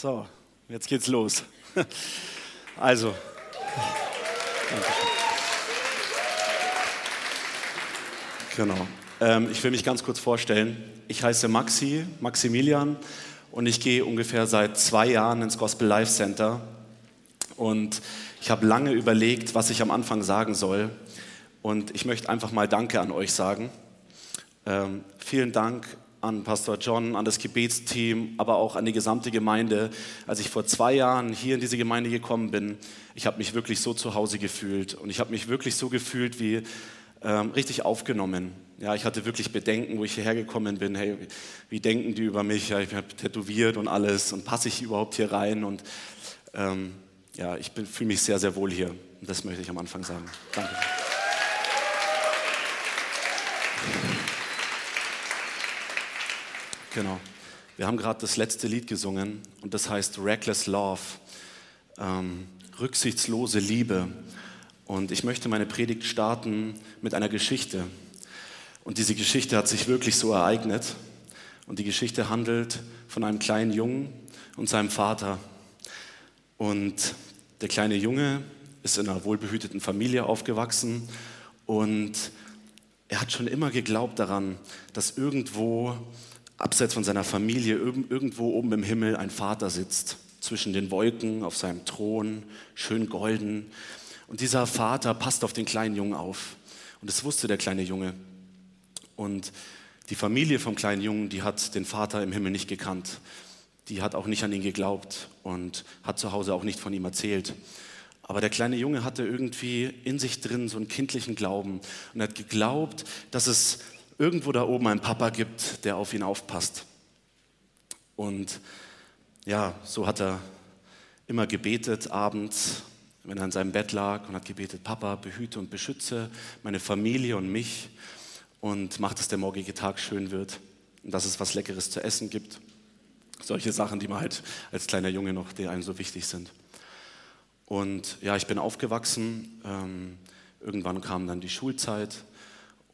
So, jetzt geht's los. Also, Genau. Ähm, ich will mich ganz kurz vorstellen. Ich heiße Maxi, Maximilian, und ich gehe ungefähr seit zwei Jahren ins Gospel Life Center. Und ich habe lange überlegt, was ich am Anfang sagen soll. Und ich möchte einfach mal Danke an euch sagen. Ähm, vielen Dank an Pastor John, an das Gebetsteam, aber auch an die gesamte Gemeinde. Als ich vor zwei Jahren hier in diese Gemeinde gekommen bin, ich habe mich wirklich so zu Hause gefühlt und ich habe mich wirklich so gefühlt wie ähm, richtig aufgenommen. Ja, ich hatte wirklich Bedenken, wo ich hierher gekommen bin. Hey, wie denken die über mich? Ja, ich habe tätowiert und alles und passe ich überhaupt hier rein? Und ähm, ja, ich fühle mich sehr, sehr wohl hier. Das möchte ich am Anfang sagen. Danke. Genau. Wir haben gerade das letzte Lied gesungen und das heißt Reckless Love, ähm, rücksichtslose Liebe. Und ich möchte meine Predigt starten mit einer Geschichte. Und diese Geschichte hat sich wirklich so ereignet. Und die Geschichte handelt von einem kleinen Jungen und seinem Vater. Und der kleine Junge ist in einer wohlbehüteten Familie aufgewachsen und er hat schon immer geglaubt daran, dass irgendwo abseits von seiner Familie, irgendwo oben im Himmel ein Vater sitzt, zwischen den Wolken auf seinem Thron, schön golden. Und dieser Vater passt auf den kleinen Jungen auf. Und das wusste der kleine Junge. Und die Familie vom kleinen Jungen, die hat den Vater im Himmel nicht gekannt. Die hat auch nicht an ihn geglaubt und hat zu Hause auch nicht von ihm erzählt. Aber der kleine Junge hatte irgendwie in sich drin so einen kindlichen Glauben und hat geglaubt, dass es irgendwo da oben einen Papa gibt, der auf ihn aufpasst. Und ja, so hat er immer gebetet abends, wenn er in seinem Bett lag und hat gebetet, Papa, behüte und beschütze meine Familie und mich und mach, dass der morgige Tag schön wird und dass es was Leckeres zu essen gibt. Solche Sachen, die man halt als kleiner Junge noch, die einem so wichtig sind. Und ja, ich bin aufgewachsen. Ähm, irgendwann kam dann die Schulzeit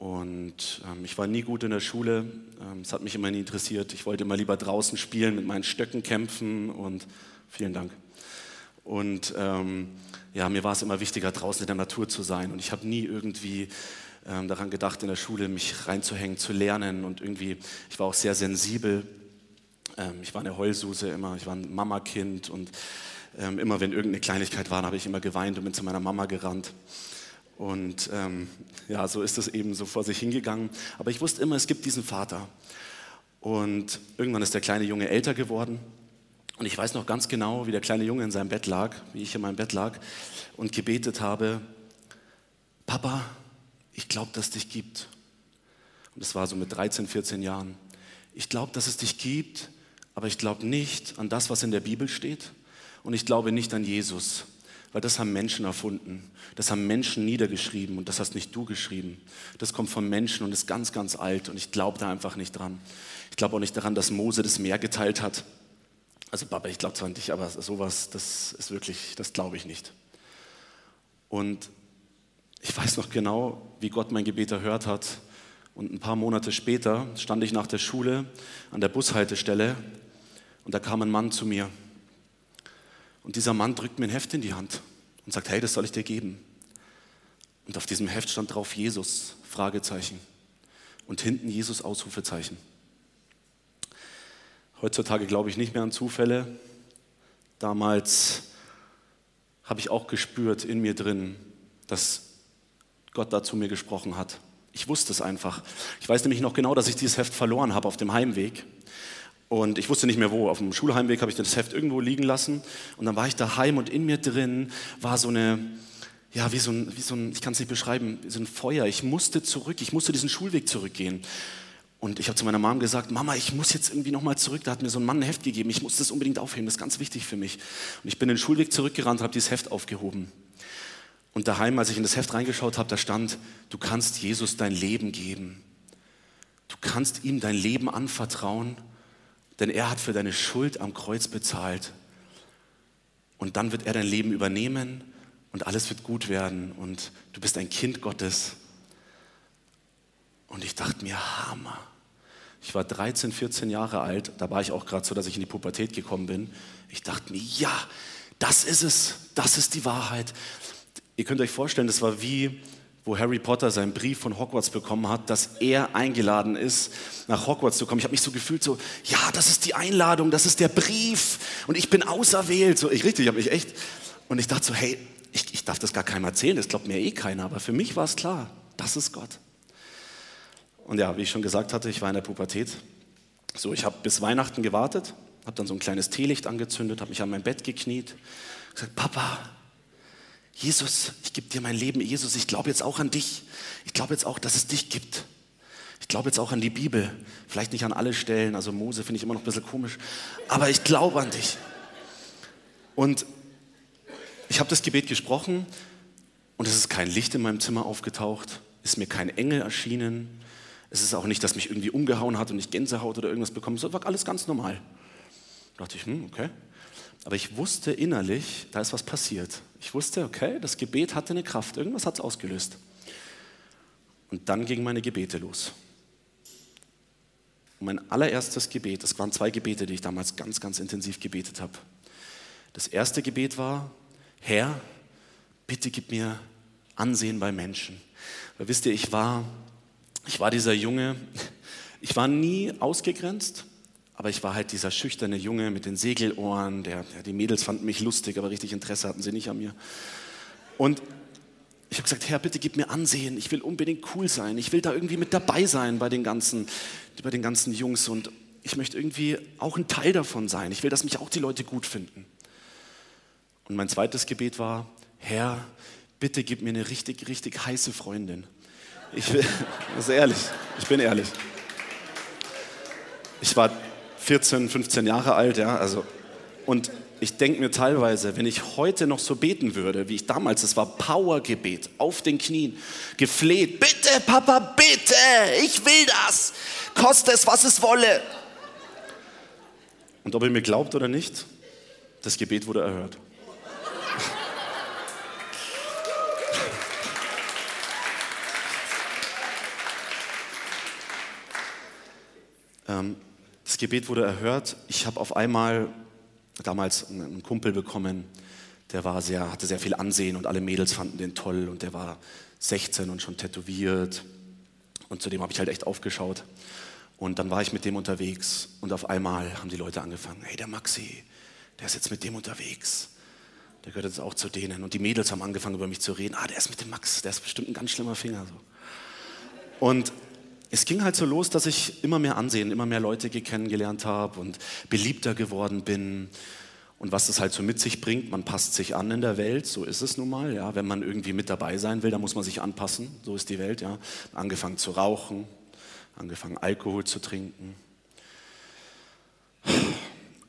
und ähm, ich war nie gut in der Schule. Ähm, es hat mich immer nie interessiert. Ich wollte immer lieber draußen spielen, mit meinen Stöcken kämpfen und vielen Dank. Und ähm, ja, mir war es immer wichtiger, draußen in der Natur zu sein. Und ich habe nie irgendwie ähm, daran gedacht, in der Schule mich reinzuhängen, zu lernen. Und irgendwie, ich war auch sehr sensibel. Ähm, ich war eine Heulsuse immer. Ich war ein Mamakind. Und immer wenn irgendeine Kleinigkeit war, habe ich immer geweint und bin zu meiner Mama gerannt. Und ähm, ja, so ist es eben so vor sich hingegangen. Aber ich wusste immer, es gibt diesen Vater. Und irgendwann ist der kleine Junge älter geworden. Und ich weiß noch ganz genau, wie der kleine Junge in seinem Bett lag, wie ich in meinem Bett lag und gebetet habe, Papa, ich glaube, dass es dich gibt. Und das war so mit 13, 14 Jahren. Ich glaube, dass es dich gibt, aber ich glaube nicht an das, was in der Bibel steht. Und ich glaube nicht an Jesus weil das haben Menschen erfunden. Das haben Menschen niedergeschrieben und das hast nicht du geschrieben. Das kommt von Menschen und ist ganz, ganz alt und ich glaube da einfach nicht dran. Ich glaube auch nicht daran, dass Mose das Meer geteilt hat. Also Papa, ich glaube zwar nicht, aber sowas, das ist wirklich, das glaube ich nicht. Und ich weiß noch genau, wie Gott mein Gebet erhört hat. Und ein paar Monate später stand ich nach der Schule an der Bushaltestelle und da kam ein Mann zu mir und dieser Mann drückt mir ein Heft in die Hand und sagt, hey, das soll ich dir geben. Und auf diesem Heft stand drauf Jesus, Fragezeichen. Und hinten Jesus, Ausrufezeichen. Heutzutage glaube ich nicht mehr an Zufälle. Damals habe ich auch gespürt in mir drin, dass Gott da zu mir gesprochen hat. Ich wusste es einfach. Ich weiß nämlich noch genau, dass ich dieses Heft verloren habe auf dem Heimweg. Und ich wusste nicht mehr wo. Auf dem Schulheimweg habe ich das Heft irgendwo liegen lassen. Und dann war ich daheim und in mir drin war so eine, ja, wie so ein, wie so ein ich kann es nicht beschreiben, so ein Feuer. Ich musste zurück, ich musste diesen Schulweg zurückgehen. Und ich habe zu meiner Mom gesagt, Mama, ich muss jetzt irgendwie nochmal zurück. Da hat mir so ein Mann ein Heft gegeben. Ich muss das unbedingt aufheben. Das ist ganz wichtig für mich. Und ich bin den Schulweg zurückgerannt und habe dieses Heft aufgehoben. Und daheim, als ich in das Heft reingeschaut habe, da stand, du kannst Jesus dein Leben geben. Du kannst ihm dein Leben anvertrauen denn er hat für deine Schuld am Kreuz bezahlt. Und dann wird er dein Leben übernehmen und alles wird gut werden und du bist ein Kind Gottes. Und ich dachte mir, Hammer. Ich war 13, 14 Jahre alt, da war ich auch gerade so, dass ich in die Pubertät gekommen bin. Ich dachte mir, ja, das ist es, das ist die Wahrheit. Ihr könnt euch vorstellen, das war wie, wo Harry Potter seinen Brief von Hogwarts bekommen hat, dass er eingeladen ist, nach Hogwarts zu kommen. Ich habe mich so gefühlt, so, ja, das ist die Einladung, das ist der Brief und ich bin auserwählt. So, ich richtig, ich habe mich echt, und ich dachte so, hey, ich, ich darf das gar keinem erzählen, das glaubt mir eh keiner, aber für mich war es klar, das ist Gott. Und ja, wie ich schon gesagt hatte, ich war in der Pubertät. So, ich habe bis Weihnachten gewartet, habe dann so ein kleines Teelicht angezündet, habe mich an mein Bett gekniet, gesagt, Papa, Jesus, ich gebe dir mein Leben. Jesus, ich glaube jetzt auch an dich. Ich glaube jetzt auch, dass es dich gibt. Ich glaube jetzt auch an die Bibel. Vielleicht nicht an alle Stellen. Also Mose finde ich immer noch ein bisschen komisch. Aber ich glaube an dich. Und ich habe das Gebet gesprochen und es ist kein Licht in meinem Zimmer aufgetaucht. Ist mir kein Engel erschienen. Es ist auch nicht, dass mich irgendwie umgehauen hat und ich Gänsehaut oder irgendwas bekommen. Es war alles ganz normal. Da dachte ich, hm, okay. Aber ich wusste innerlich, da ist was passiert. Ich wusste, okay, das Gebet hatte eine Kraft, irgendwas hat es ausgelöst. Und dann gingen meine Gebete los. Und mein allererstes Gebet, das waren zwei Gebete, die ich damals ganz, ganz intensiv gebetet habe. Das erste Gebet war, Herr, bitte gib mir Ansehen bei Menschen. Weil wisst ihr, ich war, ich war dieser Junge, ich war nie ausgegrenzt, aber ich war halt dieser schüchterne Junge mit den Segelohren. Der, ja, die Mädels fanden mich lustig, aber richtig Interesse hatten sie nicht an mir. Und ich habe gesagt, Herr, bitte gib mir Ansehen. Ich will unbedingt cool sein. Ich will da irgendwie mit dabei sein bei den ganzen, bei den ganzen Jungs. Und ich möchte irgendwie auch ein Teil davon sein. Ich will, dass mich auch die Leute gut finden. Und mein zweites Gebet war, Herr, bitte gib mir eine richtig, richtig heiße Freundin. Ich will, das ist ehrlich, ich bin ehrlich. Ich war 14, 15 Jahre alt, ja, also und ich denke mir teilweise, wenn ich heute noch so beten würde, wie ich damals, es war Powergebet, auf den Knien, gefleht, bitte Papa, bitte, ich will das, koste es, was es wolle. Und ob ihr mir glaubt oder nicht, das Gebet wurde erhört. ähm, das Gebet wurde erhört. Ich habe auf einmal damals einen Kumpel bekommen, der war sehr, hatte sehr viel Ansehen und alle Mädels fanden den toll und der war 16 und schon tätowiert. Und zu dem habe ich halt echt aufgeschaut. Und dann war ich mit dem unterwegs und auf einmal haben die Leute angefangen, hey, der Maxi, der ist jetzt mit dem unterwegs. Der gehört jetzt auch zu denen. Und die Mädels haben angefangen, über mich zu reden. Ah, der ist mit dem Max, der ist bestimmt ein ganz schlimmer Finger. So. Und es ging halt so los, dass ich immer mehr Ansehen, immer mehr Leute kennengelernt habe und beliebter geworden bin. Und was das halt so mit sich bringt, man passt sich an in der Welt, so ist es nun mal. Ja. Wenn man irgendwie mit dabei sein will, dann muss man sich anpassen, so ist die Welt. Ja. Angefangen zu rauchen, angefangen Alkohol zu trinken.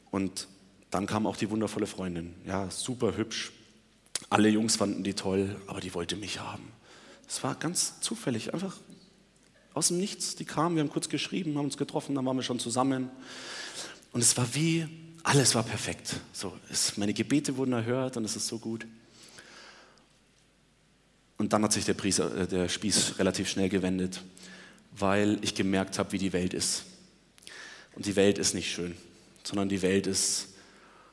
Und dann kam auch die wundervolle Freundin, ja, super hübsch. Alle Jungs fanden die toll, aber die wollte mich haben. Es war ganz zufällig, einfach aus dem Nichts. Die kamen, wir haben kurz geschrieben, haben uns getroffen, dann waren wir schon zusammen. Und es war wie, alles war perfekt. So, es, meine Gebete wurden erhört und es ist so gut. Und dann hat sich der, Pries, äh, der Spieß relativ schnell gewendet, weil ich gemerkt habe, wie die Welt ist. Und die Welt ist nicht schön, sondern die Welt ist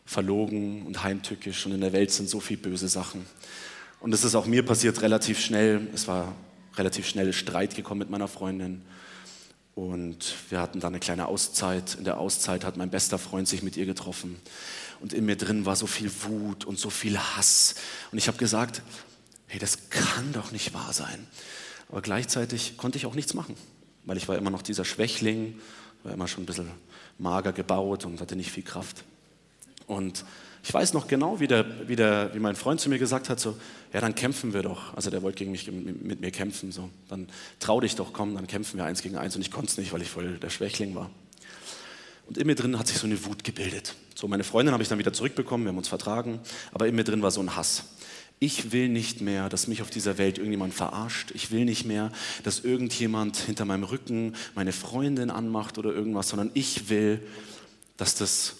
verlogen und heimtückisch und in der Welt sind so viele böse Sachen. Und es ist auch mir passiert relativ schnell. Es war relativ schnell Streit gekommen mit meiner Freundin. Und wir hatten da eine kleine Auszeit. In der Auszeit hat mein bester Freund sich mit ihr getroffen. Und in mir drin war so viel Wut und so viel Hass. Und ich habe gesagt, hey, das kann doch nicht wahr sein. Aber gleichzeitig konnte ich auch nichts machen, weil ich war immer noch dieser Schwächling, war immer schon ein bisschen mager gebaut und hatte nicht viel Kraft. Und ich weiß noch genau, wie, der, wie, der, wie mein Freund zu mir gesagt hat, so, ja, dann kämpfen wir doch. Also der wollte gegen mich, mit mir kämpfen, so. Dann trau dich doch, komm, dann kämpfen wir eins gegen eins. Und ich konnte es nicht, weil ich voll der Schwächling war. Und in mir drin hat sich so eine Wut gebildet. So, meine Freundin habe ich dann wieder zurückbekommen, wir haben uns vertragen, aber in mir drin war so ein Hass. Ich will nicht mehr, dass mich auf dieser Welt irgendjemand verarscht. Ich will nicht mehr, dass irgendjemand hinter meinem Rücken meine Freundin anmacht oder irgendwas, sondern ich will, dass das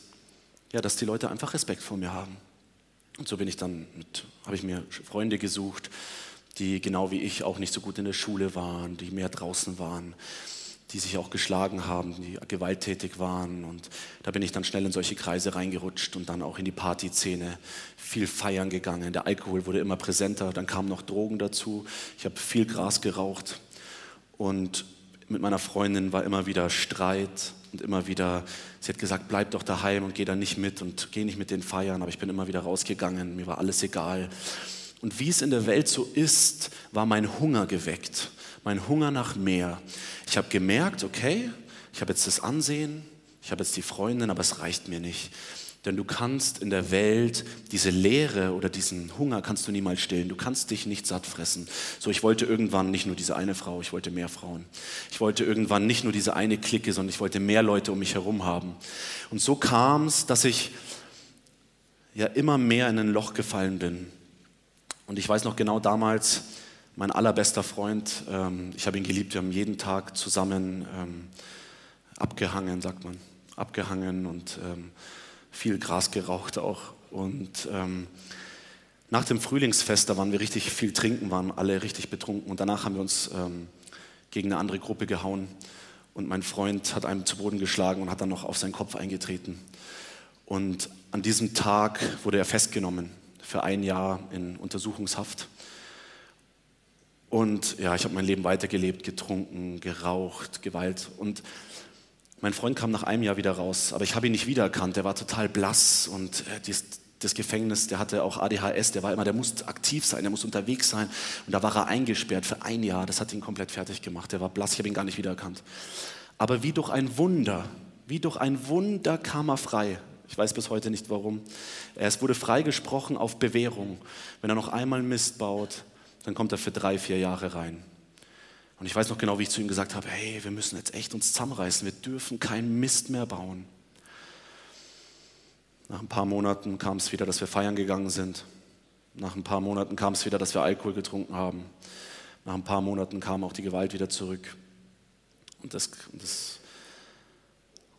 ja, dass die Leute einfach Respekt vor mir haben. Und so bin ich dann habe ich mir Freunde gesucht, die genau wie ich auch nicht so gut in der Schule waren, die mehr draußen waren, die sich auch geschlagen haben, die gewalttätig waren. Und da bin ich dann schnell in solche Kreise reingerutscht und dann auch in die Partyszene, viel feiern gegangen. Der Alkohol wurde immer präsenter, dann kamen noch Drogen dazu. Ich habe viel Gras geraucht und mit meiner Freundin war immer wieder Streit und immer wieder, sie hat gesagt, bleib doch daheim und geh da nicht mit und geh nicht mit den Feiern, aber ich bin immer wieder rausgegangen, mir war alles egal. Und wie es in der Welt so ist, war mein Hunger geweckt mein Hunger nach mehr. Ich habe gemerkt, okay, ich habe jetzt das Ansehen, ich habe jetzt die Freundin, aber es reicht mir nicht. Denn du kannst in der Welt diese Leere oder diesen Hunger kannst du niemals stillen. Du kannst dich nicht satt fressen. So, ich wollte irgendwann nicht nur diese eine Frau, ich wollte mehr Frauen. Ich wollte irgendwann nicht nur diese eine Clique, sondern ich wollte mehr Leute um mich herum haben. Und so kam es, dass ich ja immer mehr in ein Loch gefallen bin. Und ich weiß noch genau damals, mein allerbester Freund. Ähm, ich habe ihn geliebt. Wir haben jeden Tag zusammen ähm, abgehangen, sagt man, abgehangen und ähm, viel Gras geraucht auch. Und nach dem Frühlingsfest, da waren wir richtig viel trinken, waren alle richtig betrunken. Und danach haben wir uns gegen eine andere Gruppe gehauen. Und mein Freund hat einen zu Boden geschlagen und hat dann noch auf seinen Kopf eingetreten. Und an diesem Tag wurde er festgenommen für ein Jahr in Untersuchungshaft. Und ja, ich habe mein Leben weitergelebt, getrunken, geraucht, Gewalt. Und mein Freund kam nach einem Jahr wieder raus, aber ich habe ihn nicht wiedererkannt. Der war total blass und äh, dies, das Gefängnis, der hatte auch ADHS, der war immer, der muss aktiv sein, der muss unterwegs sein. Und da war er eingesperrt für ein Jahr. Das hat ihn komplett fertig gemacht. Der war blass, ich habe ihn gar nicht wiedererkannt. Aber wie durch ein Wunder, wie durch ein Wunder kam er frei. Ich weiß bis heute nicht warum. Es wurde freigesprochen auf Bewährung. Wenn er noch einmal Mist baut, dann kommt er für drei, vier Jahre rein. Und ich weiß noch genau, wie ich zu ihm gesagt habe, hey, wir müssen jetzt echt uns zusammenreißen, wir dürfen keinen Mist mehr bauen. Nach ein paar Monaten kam es wieder, dass wir feiern gegangen sind. Nach ein paar Monaten kam es wieder, dass wir Alkohol getrunken haben. Nach ein paar Monaten kam auch die Gewalt wieder zurück. Und, das, das,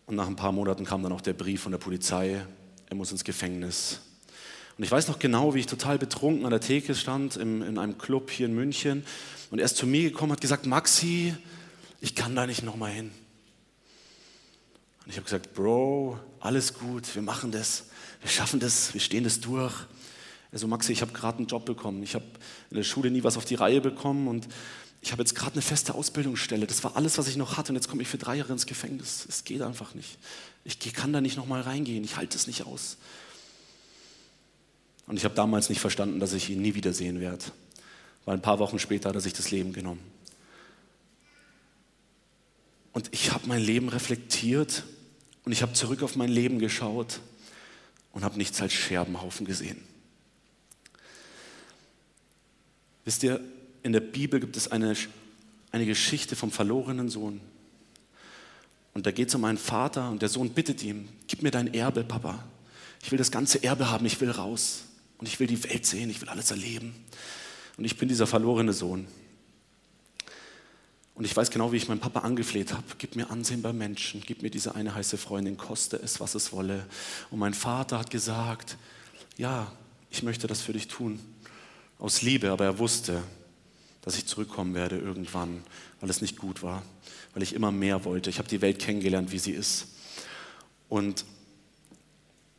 und nach ein paar Monaten kam dann auch der Brief von der Polizei, er muss ins Gefängnis. Und ich weiß noch genau, wie ich total betrunken an der Theke stand im, in einem Club hier in München und er ist zu mir gekommen hat gesagt, Maxi, ich kann da nicht nochmal hin. Und ich habe gesagt, Bro, alles gut, wir machen das, wir schaffen das, wir stehen das durch. Also Maxi, ich habe gerade einen Job bekommen, ich habe in der Schule nie was auf die Reihe bekommen und ich habe jetzt gerade eine feste Ausbildungsstelle. Das war alles, was ich noch hatte und jetzt komme ich für drei Jahre ins Gefängnis. Es geht einfach nicht. Ich kann da nicht nochmal reingehen, ich halte es nicht aus. Und ich habe damals nicht verstanden, dass ich ihn nie wiedersehen werde. Weil ein paar Wochen später hat er sich das Leben genommen. Und ich habe mein Leben reflektiert und ich habe zurück auf mein Leben geschaut und habe nichts als Scherbenhaufen gesehen. Wisst ihr, in der Bibel gibt es eine, eine Geschichte vom verlorenen Sohn. Und da geht es um einen Vater und der Sohn bittet ihm, gib mir dein Erbe, Papa. Ich will das ganze Erbe haben, ich will raus und ich will die Welt sehen, ich will alles erleben. Und ich bin dieser verlorene Sohn. Und ich weiß genau, wie ich meinen Papa angefleht habe. Gib mir Ansehen bei Menschen, gib mir diese eine heiße Freundin, koste es, was es wolle. Und mein Vater hat gesagt, ja, ich möchte das für dich tun. Aus Liebe, aber er wusste, dass ich zurückkommen werde irgendwann, weil es nicht gut war, weil ich immer mehr wollte. Ich habe die Welt kennengelernt, wie sie ist. Und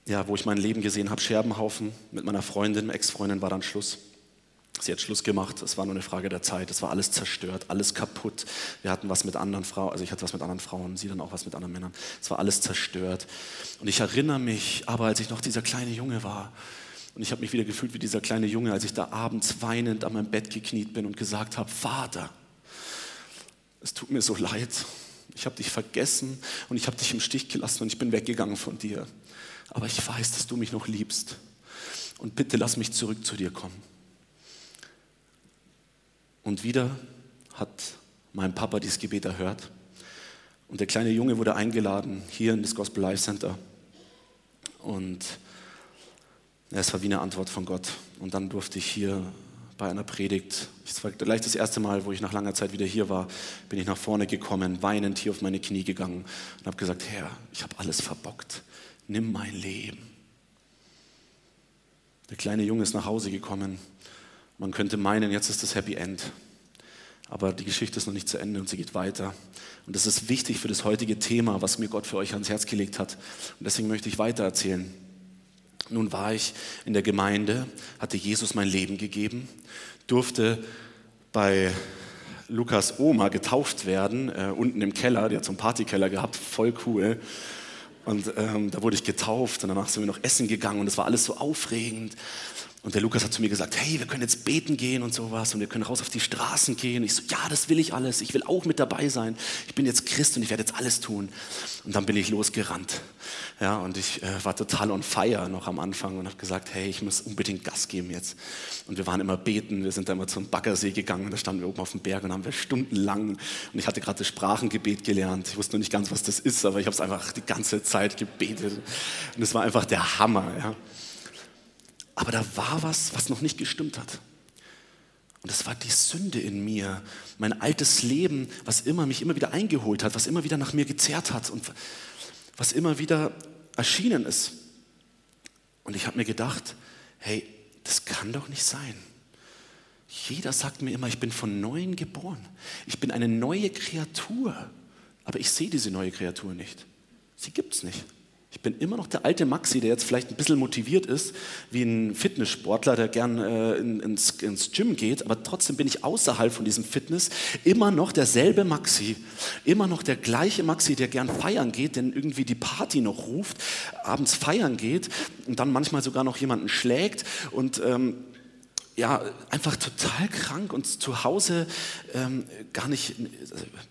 ja, wo ich mein Leben gesehen habe, Scherbenhaufen mit meiner Freundin, Ex-Freundin war dann Schluss. Sie hat Schluss gemacht, es war nur eine Frage der Zeit, es war alles zerstört, alles kaputt. Wir hatten was mit anderen Frauen, also ich hatte was mit anderen Frauen, sie dann auch was mit anderen Männern. Es war alles zerstört. Und ich erinnere mich, aber als ich noch dieser kleine Junge war, und ich habe mich wieder gefühlt wie dieser kleine Junge, als ich da abends weinend an meinem Bett gekniet bin und gesagt habe, Vater, es tut mir so leid, ich habe dich vergessen und ich habe dich im Stich gelassen und ich bin weggegangen von dir aber ich weiß, dass du mich noch liebst. Und bitte lass mich zurück zu dir kommen. Und wieder hat mein Papa dieses Gebet erhört. Und der kleine Junge wurde eingeladen hier in das Gospel Life Center. Und es war wie eine Antwort von Gott. Und dann durfte ich hier bei einer Predigt, es war gleich das erste Mal, wo ich nach langer Zeit wieder hier war, bin ich nach vorne gekommen, weinend hier auf meine Knie gegangen und habe gesagt, Herr, ich habe alles verbockt nimm mein Leben. Der kleine Junge ist nach Hause gekommen. Man könnte meinen, jetzt ist das Happy End. Aber die Geschichte ist noch nicht zu Ende und sie geht weiter. Und das ist wichtig für das heutige Thema, was mir Gott für euch ans Herz gelegt hat. Und deswegen möchte ich weiter erzählen. Nun war ich in der Gemeinde, hatte Jesus mein Leben gegeben, durfte bei Lukas Oma getauft werden, äh, unten im Keller, der hat so einen Partykeller gehabt, voll cool. Und ähm, da wurde ich getauft und danach sind wir noch essen gegangen und es war alles so aufregend. Und der Lukas hat zu mir gesagt, hey, wir können jetzt beten gehen und sowas und wir können raus auf die Straßen gehen. Und ich so, ja, das will ich alles. Ich will auch mit dabei sein. Ich bin jetzt Christ und ich werde jetzt alles tun. Und dann bin ich losgerannt. Ja, und ich äh, war total on fire noch am Anfang und habe gesagt, hey, ich muss unbedingt Gas geben jetzt. Und wir waren immer beten. Wir sind dann immer zum Baggersee gegangen. Da standen wir oben auf dem Berg und haben wir stundenlang. Und ich hatte gerade das Sprachengebet gelernt. Ich wusste noch nicht ganz, was das ist, aber ich habe es einfach die ganze Zeit gebetet. Und es war einfach der Hammer. Ja. Aber da war was, was noch nicht gestimmt hat. Und das war die Sünde in mir, mein altes Leben, was immer mich immer wieder eingeholt hat, was immer wieder nach mir gezerrt hat und was immer wieder erschienen ist. Und ich habe mir gedacht, hey, das kann doch nicht sein. Jeder sagt mir immer, ich bin von Neuem geboren. Ich bin eine neue Kreatur. Aber ich sehe diese neue Kreatur nicht. Sie gibt es nicht. Ich bin immer noch der alte Maxi, der jetzt vielleicht ein bisschen motiviert ist, wie ein Fitnesssportler, der gern äh, ins, ins Gym geht, aber trotzdem bin ich außerhalb von diesem Fitness immer noch derselbe Maxi. Immer noch der gleiche Maxi, der gern feiern geht, denn irgendwie die Party noch ruft, abends feiern geht und dann manchmal sogar noch jemanden schlägt und ähm, ja, einfach total krank und zu Hause ähm, gar nicht,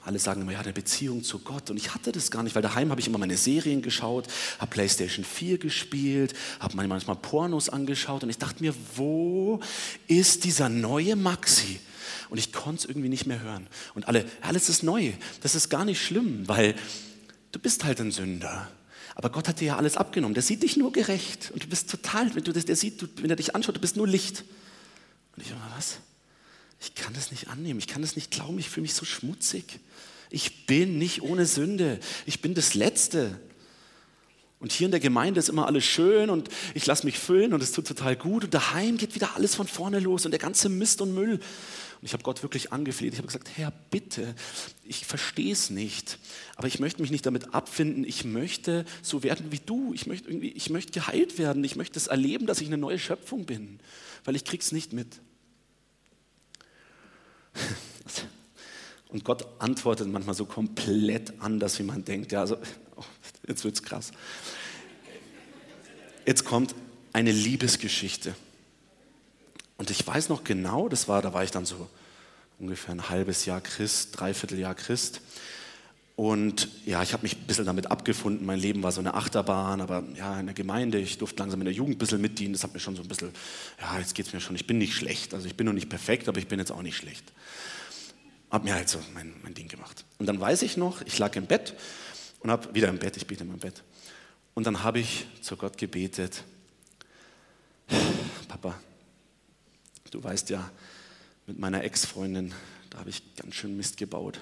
alle sagen immer, ja, eine Beziehung zu Gott. Und ich hatte das gar nicht, weil daheim habe ich immer meine Serien geschaut, habe Playstation 4 gespielt, habe manchmal Pornos angeschaut und ich dachte mir, wo ist dieser neue Maxi? Und ich konnte es irgendwie nicht mehr hören. Und alle, alles ist neu, das ist gar nicht schlimm, weil du bist halt ein Sünder. Aber Gott hat dir ja alles abgenommen. Der sieht dich nur gerecht. Und du bist total, der sieht, wenn er dich anschaut, du bist nur Licht. Und ich immer, was? Ich kann das nicht annehmen, ich kann das nicht glauben, ich fühle mich so schmutzig. Ich bin nicht ohne Sünde, ich bin das Letzte. Und hier in der Gemeinde ist immer alles schön und ich lasse mich füllen und es tut total gut. Und daheim geht wieder alles von vorne los und der ganze Mist und Müll. Und ich habe Gott wirklich angefleht. Ich habe gesagt, Herr, bitte, ich verstehe es nicht. Aber ich möchte mich nicht damit abfinden. Ich möchte so werden wie du. Ich möchte, irgendwie, ich möchte geheilt werden. Ich möchte es erleben, dass ich eine neue Schöpfung bin weil ich krieg's nicht mit. Und Gott antwortet manchmal so komplett anders, wie man denkt. Ja, also, oh, jetzt wird's krass. Jetzt kommt eine Liebesgeschichte. Und ich weiß noch genau, das war, da war ich dann so ungefähr ein halbes Jahr Christ, dreiviertel Jahr Christ. Und ja, ich habe mich ein bisschen damit abgefunden. Mein Leben war so eine Achterbahn, aber ja, in der Gemeinde, ich durfte langsam in der Jugend ein bisschen mitdienen. Das hat mir schon so ein bisschen, ja, jetzt geht es mir schon. Ich bin nicht schlecht. Also ich bin noch nicht perfekt, aber ich bin jetzt auch nicht schlecht. Hab mir halt so mein, mein Ding gemacht. Und dann weiß ich noch, ich lag im Bett und habe wieder im Bett, ich bete in meinem Bett. Und dann habe ich zu Gott gebetet, Papa, du weißt ja, mit meiner Ex-Freundin, da habe ich ganz schön Mist gebaut.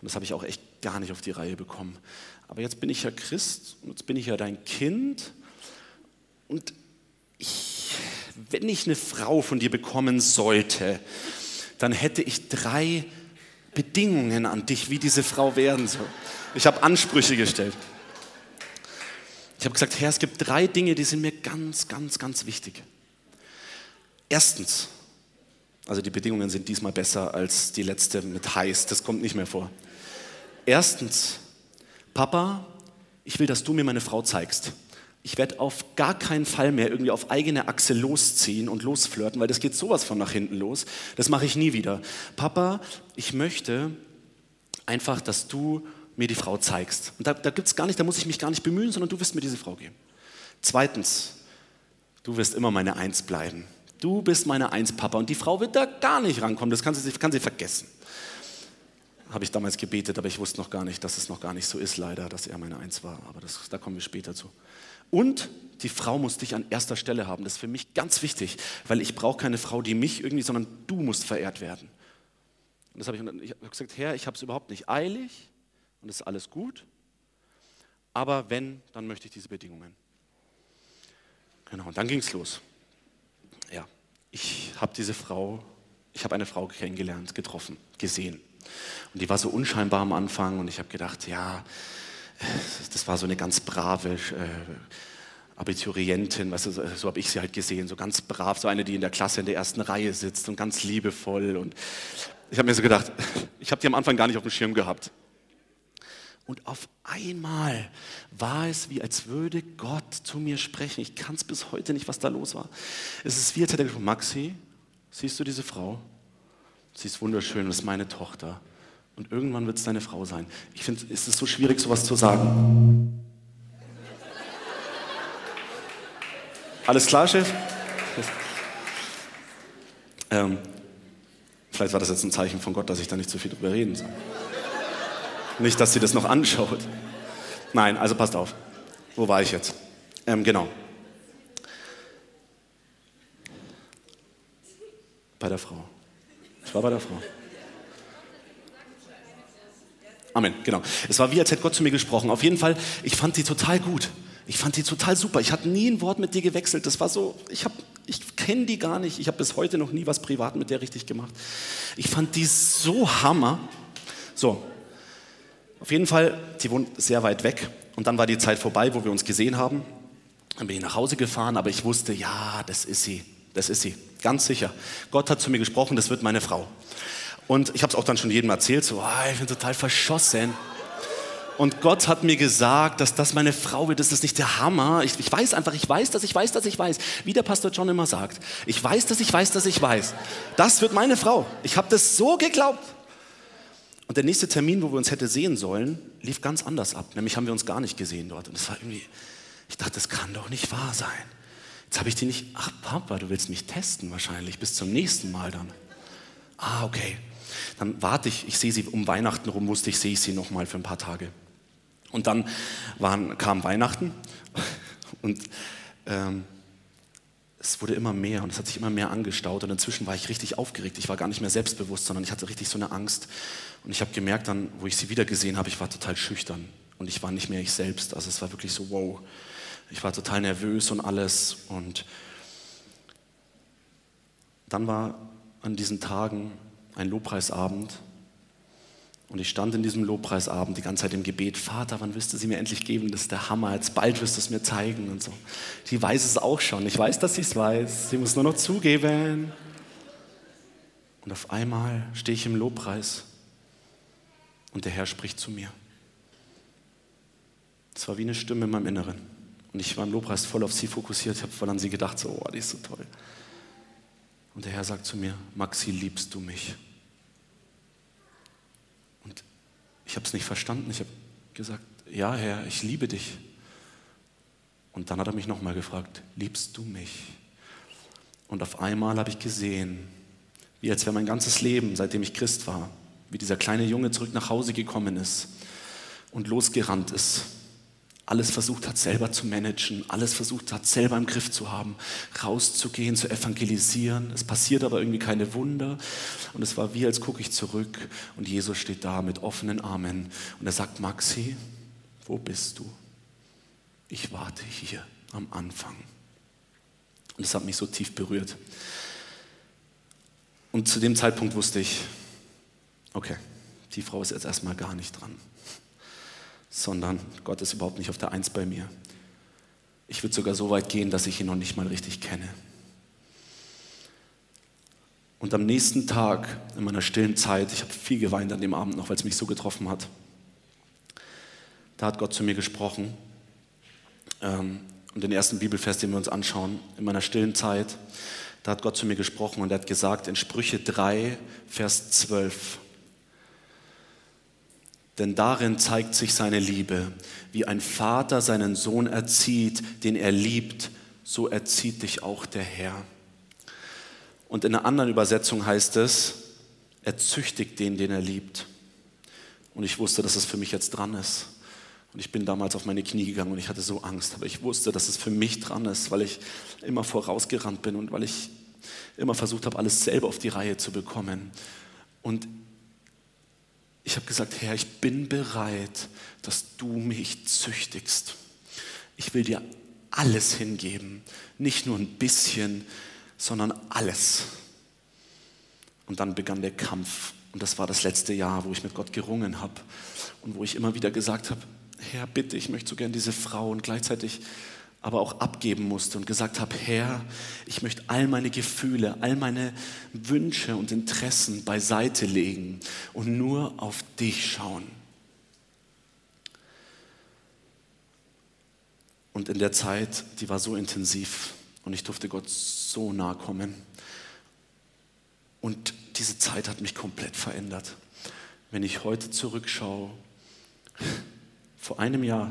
Und das habe ich auch echt gar nicht auf die Reihe bekommen. Aber jetzt bin ich ja Christ und jetzt bin ich ja dein Kind. Und ich, wenn ich eine Frau von dir bekommen sollte, dann hätte ich drei Bedingungen an dich, wie diese Frau werden soll. Ich habe Ansprüche gestellt. Ich habe gesagt, Herr, es gibt drei Dinge, die sind mir ganz, ganz, ganz wichtig. Erstens, also die Bedingungen sind diesmal besser als die letzte mit heiß, das kommt nicht mehr vor. Erstens, Papa, ich will, dass du mir meine Frau zeigst. Ich werde auf gar keinen Fall mehr irgendwie auf eigene Achse losziehen und losflirten, weil das geht sowas von nach hinten los. Das mache ich nie wieder. Papa, ich möchte einfach, dass du mir die Frau zeigst. Und da, da gibt's gar nicht, da muss ich mich gar nicht bemühen, sondern du wirst mir diese Frau geben. Zweitens, du wirst immer meine Eins bleiben. Du bist meine Eins, Papa. Und die Frau wird da gar nicht rankommen. Das kann sie, kann sie vergessen habe ich damals gebetet, aber ich wusste noch gar nicht, dass es noch gar nicht so ist, leider, dass er meine Eins war. Aber das, da kommen wir später zu. Und die Frau muss dich an erster Stelle haben. Das ist für mich ganz wichtig, weil ich brauche keine Frau, die mich irgendwie, sondern du musst verehrt werden. Und das habe ich, ich habe gesagt, Herr, ich habe es überhaupt nicht eilig und es ist alles gut. Aber wenn, dann möchte ich diese Bedingungen. Genau, und dann ging es los. Ich habe diese Frau Ich habe eine Frau kennengelernt, getroffen, gesehen. Und die war so unscheinbar am Anfang und ich habe gedacht, ja, das war so eine ganz brave äh, Abiturientin, weißt du, so, so habe ich sie halt gesehen, so ganz brav, so eine, die in der Klasse in der ersten Reihe sitzt und ganz liebevoll. Und ich habe mir so gedacht, ich habe die am Anfang gar nicht auf dem Schirm gehabt. Und auf einmal war es wie, als würde Gott zu mir sprechen. Ich kann es bis heute nicht, was da los war. Es ist wie, als hätte er gesprochen, Maxi, siehst du diese Frau? Sie ist wunderschön, das ist meine Tochter. Und irgendwann wird es deine Frau sein. Ich finde, es ist so schwierig, sowas zu sagen. Alles klar, Chef? Ähm, vielleicht war das jetzt ein Zeichen von Gott, dass ich da nicht zu viel drüber reden soll. Nicht, dass sie das noch anschaut. Nein, also passt auf. Wo war ich jetzt? Ähm, genau. Bei der Frau. Ich war bei der Frau. Amen, genau. Es war wie, als hätte Gott zu mir gesprochen. Auf jeden Fall, ich fand die total gut. Ich fand die total super. Ich hatte nie ein Wort mit dir gewechselt. Das war so, ich, ich kenne die gar nicht. Ich habe bis heute noch nie was privat mit der richtig gemacht. Ich fand die so hammer. So, auf jeden Fall, die wohnt sehr weit weg. Und dann war die Zeit vorbei, wo wir uns gesehen haben. Dann bin ich nach Hause gefahren, aber ich wusste, ja, das ist sie. Das ist sie. Ganz sicher. Gott hat zu mir gesprochen, das wird meine Frau. Und ich habe es auch dann schon jedem erzählt, so, oh, ich bin total verschossen. Und Gott hat mir gesagt, dass das meine Frau wird, das ist nicht der Hammer. Ich, ich, weiß einfach, ich weiß, dass ich weiß, dass ich weiß. Wie der Pastor John immer sagt. Ich weiß, dass ich weiß, dass ich weiß. Das wird meine Frau. Ich habe das so geglaubt. Und der nächste Termin, wo wir uns hätte sehen sollen, lief ganz anders ab. Nämlich haben wir uns gar nicht gesehen dort. Und es war irgendwie, ich dachte, das kann doch nicht wahr sein. Jetzt habe ich die nicht, ach Papa, du willst mich testen wahrscheinlich, bis zum nächsten Mal dann. Ah, okay. Dann warte ich, ich sehe sie um Weihnachten rum, wusste ich, sehe ich sie nochmal für ein paar Tage. Und dann waren, kam Weihnachten und ähm, es wurde immer mehr und es hat sich immer mehr angestaut und inzwischen war ich richtig aufgeregt. Ich war gar nicht mehr selbstbewusst, sondern ich hatte richtig so eine Angst. Und ich habe gemerkt dann, wo ich sie wieder gesehen habe, ich war total schüchtern und ich war nicht mehr ich selbst. Also es war wirklich so, wow. Ich war total nervös und alles. Und dann war an diesen Tagen ein Lobpreisabend und ich stand in diesem Lobpreisabend die ganze Zeit im Gebet, Vater, wann wirst du sie mir endlich geben? Das ist der Hammer, jetzt bald wirst du es mir zeigen und so. Sie weiß es auch schon. Ich weiß, dass sie es weiß. Sie muss nur noch zugeben. Und auf einmal stehe ich im Lobpreis und der Herr spricht zu mir. Es war wie eine Stimme in meinem Inneren. Und ich war im Lobpreis voll auf sie fokussiert. Ich habe voll an sie gedacht, so, oh, die ist so toll. Und der Herr sagt zu mir, Maxi, liebst du mich? Und ich habe es nicht verstanden. Ich habe gesagt, ja, Herr, ich liebe dich. Und dann hat er mich nochmal gefragt, liebst du mich? Und auf einmal habe ich gesehen, wie als wäre mein ganzes Leben, seitdem ich Christ war, wie dieser kleine Junge zurück nach Hause gekommen ist und losgerannt ist alles versucht hat, selber zu managen, alles versucht hat, selber im Griff zu haben, rauszugehen, zu evangelisieren. Es passiert aber irgendwie keine Wunder. Und es war wie, als gucke ich zurück und Jesus steht da mit offenen Armen und er sagt, Maxi, wo bist du? Ich warte hier am Anfang. Und das hat mich so tief berührt. Und zu dem Zeitpunkt wusste ich, okay, die Frau ist jetzt erstmal gar nicht dran sondern Gott ist überhaupt nicht auf der Eins bei mir. Ich würde sogar so weit gehen, dass ich ihn noch nicht mal richtig kenne. Und am nächsten Tag, in meiner stillen Zeit, ich habe viel geweint an dem Abend noch, weil es mich so getroffen hat, da hat Gott zu mir gesprochen. Ähm, und den ersten Bibelvers, den wir uns anschauen, in meiner stillen Zeit, da hat Gott zu mir gesprochen und er hat gesagt in Sprüche 3, Vers 12, denn darin zeigt sich seine Liebe, wie ein Vater seinen Sohn erzieht, den er liebt, so erzieht dich auch der Herr. Und in einer anderen Übersetzung heißt es, er züchtigt den, den er liebt. Und ich wusste, dass es für mich jetzt dran ist. Und ich bin damals auf meine Knie gegangen und ich hatte so Angst, aber ich wusste, dass es für mich dran ist, weil ich immer vorausgerannt bin und weil ich immer versucht habe, alles selber auf die Reihe zu bekommen. Und ich habe gesagt, Herr, ich bin bereit, dass du mich züchtigst. Ich will dir alles hingeben, nicht nur ein bisschen, sondern alles. Und dann begann der Kampf. Und das war das letzte Jahr, wo ich mit Gott gerungen habe und wo ich immer wieder gesagt habe, Herr, bitte, ich möchte so gern diese Frau und gleichzeitig aber auch abgeben musste und gesagt habe, Herr, ich möchte all meine Gefühle, all meine Wünsche und Interessen beiseite legen und nur auf dich schauen. Und in der Zeit, die war so intensiv und ich durfte Gott so nahe kommen. Und diese Zeit hat mich komplett verändert. Wenn ich heute zurückschaue, vor einem Jahr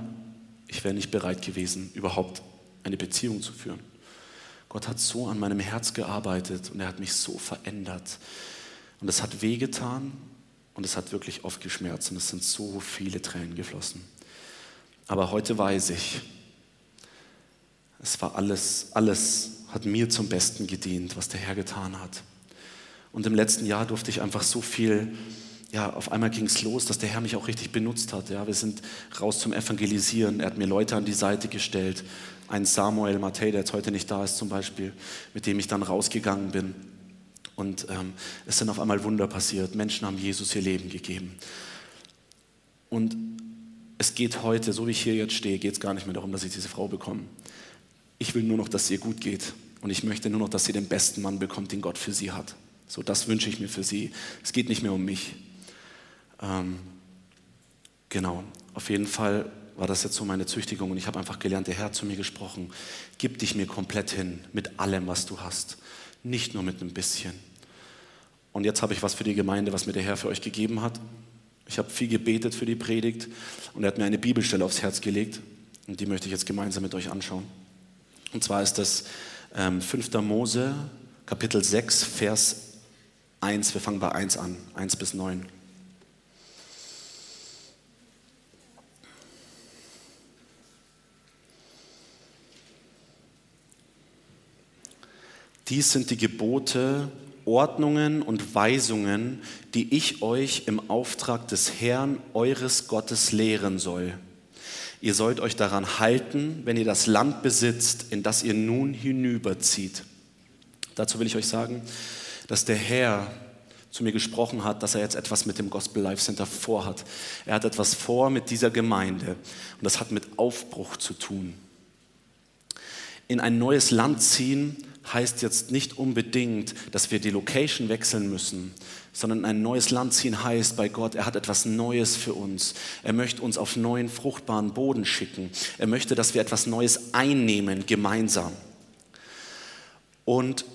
ich wäre nicht bereit gewesen, überhaupt eine Beziehung zu führen. Gott hat so an meinem Herz gearbeitet und er hat mich so verändert. Und es hat wehgetan und es hat wirklich oft geschmerzt und es sind so viele Tränen geflossen. Aber heute weiß ich, es war alles, alles hat mir zum Besten gedient, was der Herr getan hat. Und im letzten Jahr durfte ich einfach so viel ja, auf einmal ging es los, dass der Herr mich auch richtig benutzt hat. Ja, wir sind raus zum Evangelisieren. Er hat mir Leute an die Seite gestellt. Ein Samuel Matthäi, der jetzt heute nicht da ist zum Beispiel, mit dem ich dann rausgegangen bin. Und ähm, es sind auf einmal Wunder passiert. Menschen haben Jesus ihr Leben gegeben. Und es geht heute, so wie ich hier jetzt stehe, geht es gar nicht mehr darum, dass ich diese Frau bekomme. Ich will nur noch, dass es ihr gut geht. Und ich möchte nur noch, dass sie den besten Mann bekommt, den Gott für sie hat. So, das wünsche ich mir für sie. Es geht nicht mehr um mich. Ähm, genau, auf jeden Fall war das jetzt so meine Züchtigung und ich habe einfach gelernt, der Herr hat zu mir gesprochen, gib dich mir komplett hin mit allem, was du hast, nicht nur mit ein bisschen. Und jetzt habe ich was für die Gemeinde, was mir der Herr für euch gegeben hat. Ich habe viel gebetet für die Predigt und er hat mir eine Bibelstelle aufs Herz gelegt und die möchte ich jetzt gemeinsam mit euch anschauen. Und zwar ist das ähm, 5. Mose, Kapitel 6, Vers 1. Wir fangen bei 1 an, 1 bis 9. Dies sind die Gebote, Ordnungen und Weisungen, die ich euch im Auftrag des Herrn eures Gottes lehren soll. Ihr sollt euch daran halten, wenn ihr das Land besitzt, in das ihr nun hinüberzieht. Dazu will ich euch sagen, dass der Herr zu mir gesprochen hat, dass er jetzt etwas mit dem Gospel Life Center vorhat. Er hat etwas vor mit dieser Gemeinde und das hat mit Aufbruch zu tun. In ein neues Land ziehen heißt jetzt nicht unbedingt, dass wir die Location wechseln müssen, sondern ein neues Land ziehen heißt bei Gott, er hat etwas Neues für uns. Er möchte uns auf neuen, fruchtbaren Boden schicken. Er möchte, dass wir etwas Neues einnehmen, gemeinsam. Und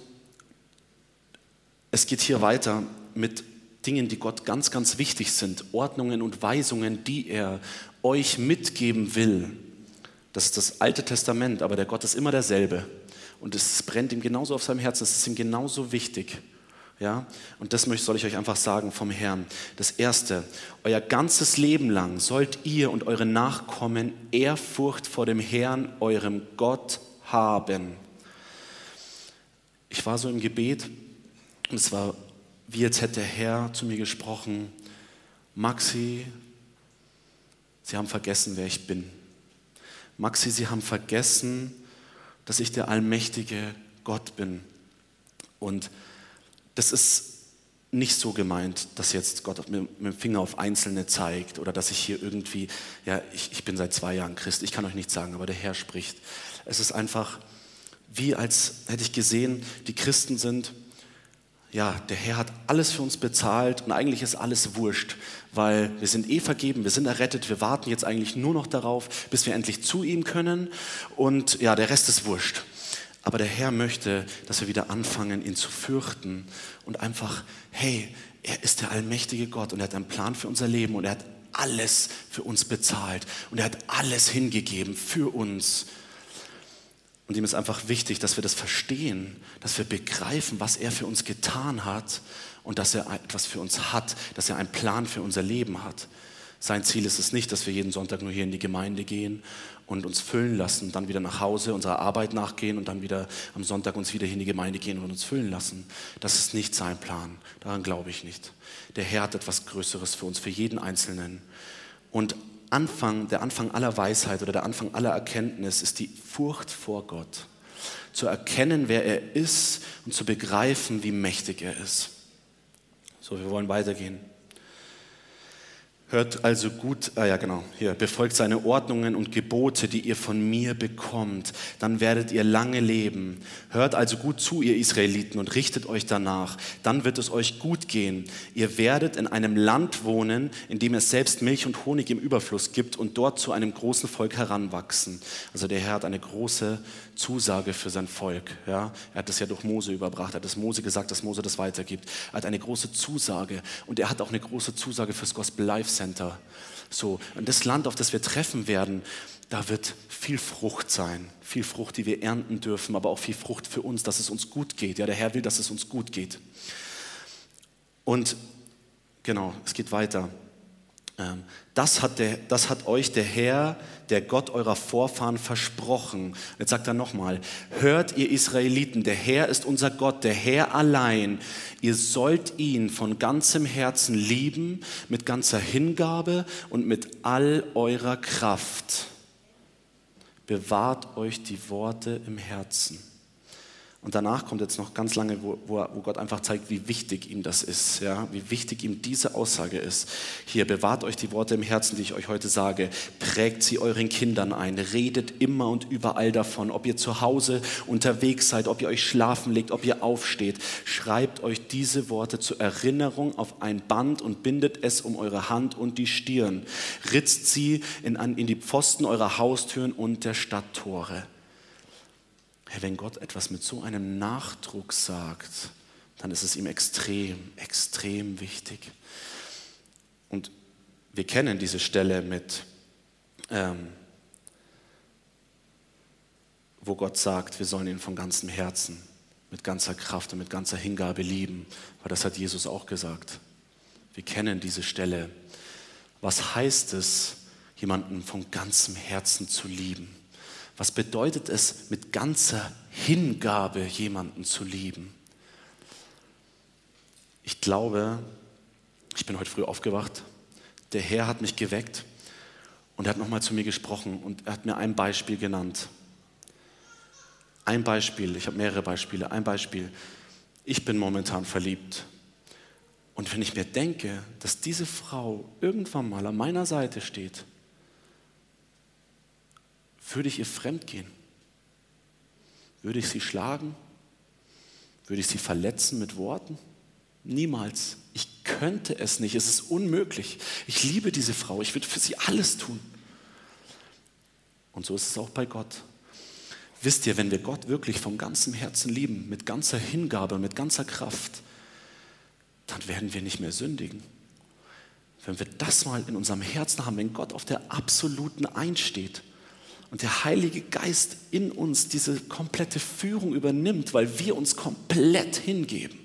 es geht hier weiter mit Dingen, die Gott ganz, ganz wichtig sind, Ordnungen und Weisungen, die er euch mitgeben will. Das ist das Alte Testament, aber der Gott ist immer derselbe. Und es brennt ihm genauso auf seinem Herzen, es ist ihm genauso wichtig. Ja? Und das soll ich euch einfach sagen vom Herrn. Das Erste, euer ganzes Leben lang sollt ihr und eure Nachkommen Ehrfurcht vor dem Herrn, eurem Gott, haben. Ich war so im Gebet und es war wie jetzt hätte der Herr zu mir gesprochen, Maxi, Sie haben vergessen, wer ich bin. Maxi, Sie haben vergessen, dass ich der allmächtige Gott bin. Und das ist nicht so gemeint, dass jetzt Gott mit, dem Finger auf Einzelne zeigt oder dass ich hier irgendwie, ja, ich, ich bin seit zwei Jahren Christ, ich kann euch nicht sagen, aber der Herr spricht. Es ist einfach wie als hätte ich gesehen, die Christen sind, ja, der Herr hat alles für uns bezahlt und eigentlich ist alles wurscht, weil wir sind eh vergeben, wir sind errettet, wir warten jetzt eigentlich nur noch darauf, bis wir endlich zu ihm können und ja, der Rest ist wurscht. Aber der Herr möchte, dass wir wieder anfangen, ihn zu fürchten und einfach, hey, er ist der allmächtige Gott und er hat einen Plan für unser Leben und er hat alles für uns bezahlt und er hat alles hingegeben für uns. Und ihm ist einfach wichtig, dass wir das verstehen, dass wir begreifen, was er für uns getan hat und dass er etwas für uns hat, dass er einen Plan für unser Leben hat. Sein Ziel ist es nicht, dass wir jeden Sonntag nur hier in die Gemeinde gehen und uns füllen lassen, dann wieder nach Hause unserer Arbeit nachgehen und dann wieder am Sonntag uns wieder hier in die Gemeinde gehen und uns füllen lassen. Das ist nicht sein Plan. Daran glaube ich nicht. Der Herr hat etwas Größeres für uns, für jeden Einzelnen. Und Anfang, der Anfang aller Weisheit oder der Anfang aller Erkenntnis ist die Furcht vor Gott. Zu erkennen, wer er ist und zu begreifen, wie mächtig er ist. So, wir wollen weitergehen. Hört also gut, ah ja genau, hier, befolgt seine Ordnungen und Gebote, die ihr von mir bekommt, dann werdet ihr lange leben. Hört also gut zu, ihr Israeliten, und richtet euch danach, dann wird es euch gut gehen. Ihr werdet in einem Land wohnen, in dem es selbst Milch und Honig im Überfluss gibt und dort zu einem großen Volk heranwachsen. Also der Herr hat eine große Zusage für sein Volk. Ja? Er hat das ja durch Mose überbracht, er hat das Mose gesagt, dass Mose das weitergibt. Er hat eine große Zusage und er hat auch eine große Zusage fürs Gospel Life Center. So, und das Land, auf das wir treffen werden, da wird viel Frucht sein, viel Frucht, die wir ernten dürfen, aber auch viel Frucht für uns, dass es uns gut geht. Ja, der Herr will, dass es uns gut geht. Und genau, es geht weiter. Ähm, das hat, der, das hat euch der Herr, der Gott eurer Vorfahren versprochen. Jetzt sagt er nochmal, hört ihr Israeliten, der Herr ist unser Gott, der Herr allein. Ihr sollt ihn von ganzem Herzen lieben, mit ganzer Hingabe und mit all eurer Kraft. Bewahrt euch die Worte im Herzen. Und danach kommt jetzt noch ganz lange, wo, wo, Gott einfach zeigt, wie wichtig ihm das ist, ja? wie wichtig ihm diese Aussage ist. Hier, bewahrt euch die Worte im Herzen, die ich euch heute sage. Prägt sie euren Kindern ein. Redet immer und überall davon, ob ihr zu Hause unterwegs seid, ob ihr euch schlafen legt, ob ihr aufsteht. Schreibt euch diese Worte zur Erinnerung auf ein Band und bindet es um eure Hand und die Stirn. Ritzt sie in, in die Pfosten eurer Haustüren und der Stadttore. Wenn Gott etwas mit so einem Nachdruck sagt, dann ist es ihm extrem, extrem wichtig. Und wir kennen diese Stelle mit, ähm, wo Gott sagt, wir sollen ihn von ganzem Herzen, mit ganzer Kraft und mit ganzer Hingabe lieben, weil das hat Jesus auch gesagt. Wir kennen diese Stelle. Was heißt es, jemanden von ganzem Herzen zu lieben? Was bedeutet es, mit ganzer Hingabe jemanden zu lieben? Ich glaube, ich bin heute früh aufgewacht. Der Herr hat mich geweckt und er hat nochmal zu mir gesprochen und er hat mir ein Beispiel genannt. Ein Beispiel, ich habe mehrere Beispiele. Ein Beispiel, ich bin momentan verliebt. Und wenn ich mir denke, dass diese Frau irgendwann mal an meiner Seite steht, würde ich ihr fremd gehen? Würde ich sie schlagen? Würde ich sie verletzen mit Worten? Niemals. Ich könnte es nicht. Es ist unmöglich. Ich liebe diese Frau. Ich würde für sie alles tun. Und so ist es auch bei Gott. Wisst ihr, wenn wir Gott wirklich vom ganzen Herzen lieben, mit ganzer Hingabe, mit ganzer Kraft, dann werden wir nicht mehr sündigen. Wenn wir das mal in unserem Herzen haben, wenn Gott auf der absoluten einsteht, und der Heilige Geist in uns diese komplette Führung übernimmt, weil wir uns komplett hingeben,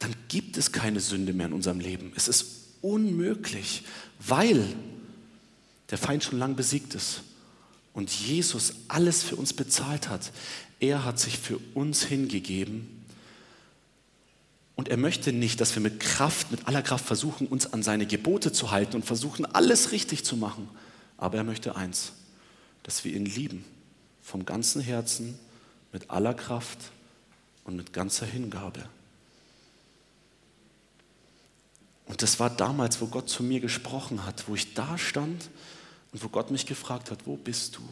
dann gibt es keine Sünde mehr in unserem Leben. Es ist unmöglich, weil der Feind schon lang besiegt ist und Jesus alles für uns bezahlt hat. Er hat sich für uns hingegeben und er möchte nicht, dass wir mit Kraft, mit aller Kraft versuchen, uns an seine Gebote zu halten und versuchen, alles richtig zu machen aber er möchte eins, dass wir ihn lieben, vom ganzen Herzen, mit aller Kraft und mit ganzer Hingabe. Und das war damals, wo Gott zu mir gesprochen hat, wo ich da stand und wo Gott mich gefragt hat, wo bist du?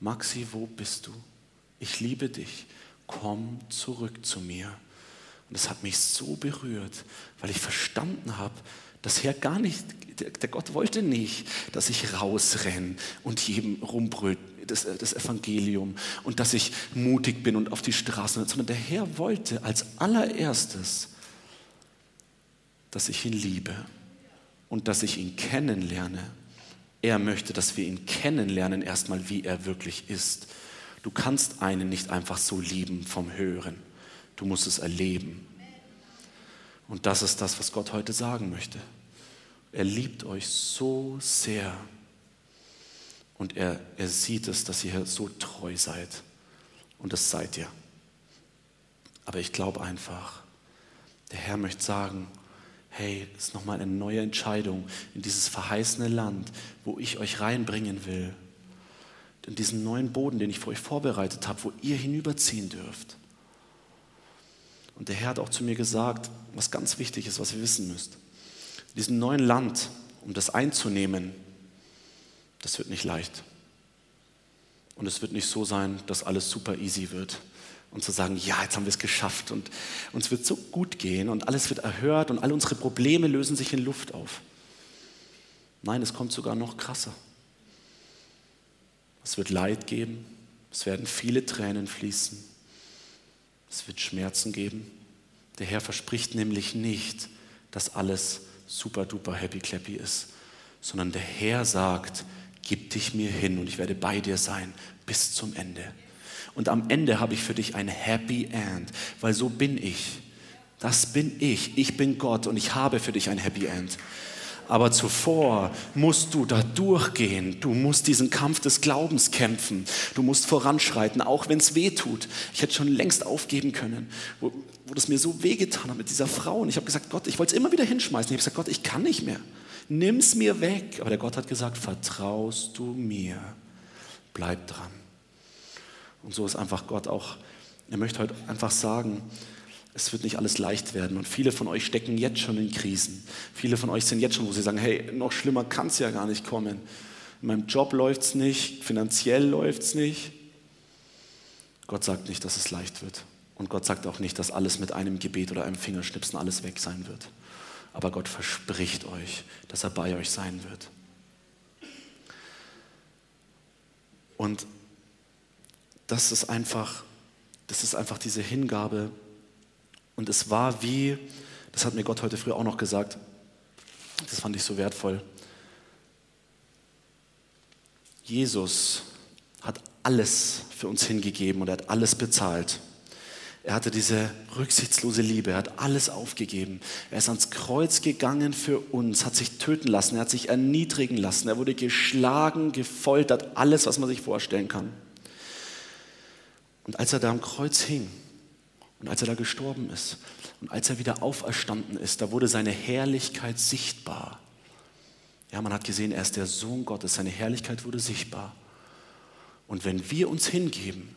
Maxi, wo bist du? Ich liebe dich. Komm zurück zu mir. Und das hat mich so berührt, weil ich verstanden habe, das Herr gar nicht, der Gott wollte nicht, dass ich rausrenne und jedem rumbrüllt, das, das Evangelium und dass ich mutig bin und auf die Straßen, sondern der Herr wollte als allererstes, dass ich ihn liebe und dass ich ihn kennenlerne. Er möchte, dass wir ihn kennenlernen, erstmal, wie er wirklich ist. Du kannst einen nicht einfach so lieben vom Hören. Du musst es erleben. Und das ist das, was Gott heute sagen möchte. Er liebt euch so sehr. Und er, er sieht es, dass ihr so treu seid. Und das seid ihr. Aber ich glaube einfach, der Herr möchte sagen, hey, es ist nochmal eine neue Entscheidung in dieses verheißene Land, wo ich euch reinbringen will. In diesen neuen Boden, den ich für euch vorbereitet habe, wo ihr hinüberziehen dürft. Und der Herr hat auch zu mir gesagt, was ganz wichtig ist, was ihr wissen müsst. In diesem neuen Land, um das einzunehmen, das wird nicht leicht. Und es wird nicht so sein, dass alles super easy wird. Und zu sagen, ja, jetzt haben wir es geschafft und uns wird so gut gehen und alles wird erhört und all unsere Probleme lösen sich in Luft auf. Nein, es kommt sogar noch krasser. Es wird Leid geben, es werden viele Tränen fließen, es wird Schmerzen geben. Der Herr verspricht nämlich nicht, dass alles super duper happy clappy ist, sondern der Herr sagt, gib dich mir hin und ich werde bei dir sein bis zum Ende. Und am Ende habe ich für dich ein Happy End, weil so bin ich. Das bin ich. Ich bin Gott und ich habe für dich ein Happy End. Aber zuvor musst du da durchgehen. Du musst diesen Kampf des Glaubens kämpfen. Du musst voranschreiten, auch wenn es weh tut. Ich hätte schon längst aufgeben können, wo, wo das mir so wehgetan hat mit dieser Frau. Und ich habe gesagt, Gott, ich wollte es immer wieder hinschmeißen. Ich habe gesagt, Gott, ich kann nicht mehr. Nimm es mir weg. Aber der Gott hat gesagt, vertraust du mir. Bleib dran. Und so ist einfach Gott auch, er möchte heute einfach sagen, es wird nicht alles leicht werden. Und viele von euch stecken jetzt schon in Krisen. Viele von euch sind jetzt schon, wo sie sagen, hey, noch schlimmer kann es ja gar nicht kommen. In meinem Job läuft es nicht, finanziell läuft es nicht. Gott sagt nicht, dass es leicht wird. Und Gott sagt auch nicht, dass alles mit einem Gebet oder einem Fingerschnipsen alles weg sein wird. Aber Gott verspricht euch, dass er bei euch sein wird. Und das ist einfach, das ist einfach diese Hingabe. Und es war wie, das hat mir Gott heute früh auch noch gesagt, das fand ich so wertvoll. Jesus hat alles für uns hingegeben und er hat alles bezahlt. Er hatte diese rücksichtslose Liebe, er hat alles aufgegeben. Er ist ans Kreuz gegangen für uns, hat sich töten lassen, er hat sich erniedrigen lassen, er wurde geschlagen, gefoltert, alles, was man sich vorstellen kann. Und als er da am Kreuz hing und als er da gestorben ist und als er wieder auferstanden ist, da wurde seine Herrlichkeit sichtbar. Ja, man hat gesehen, er ist der Sohn Gottes, seine Herrlichkeit wurde sichtbar. Und wenn wir uns hingeben,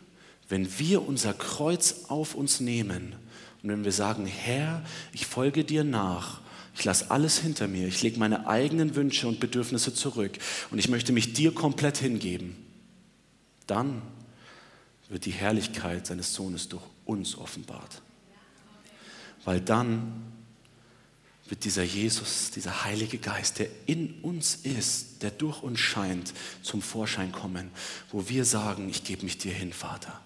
wenn wir unser Kreuz auf uns nehmen und wenn wir sagen, Herr, ich folge dir nach, ich lasse alles hinter mir, ich lege meine eigenen Wünsche und Bedürfnisse zurück und ich möchte mich dir komplett hingeben, dann wird die Herrlichkeit seines Sohnes durch uns offenbart. Weil dann wird dieser Jesus, dieser Heilige Geist, der in uns ist, der durch uns scheint, zum Vorschein kommen, wo wir sagen, ich gebe mich dir hin, Vater.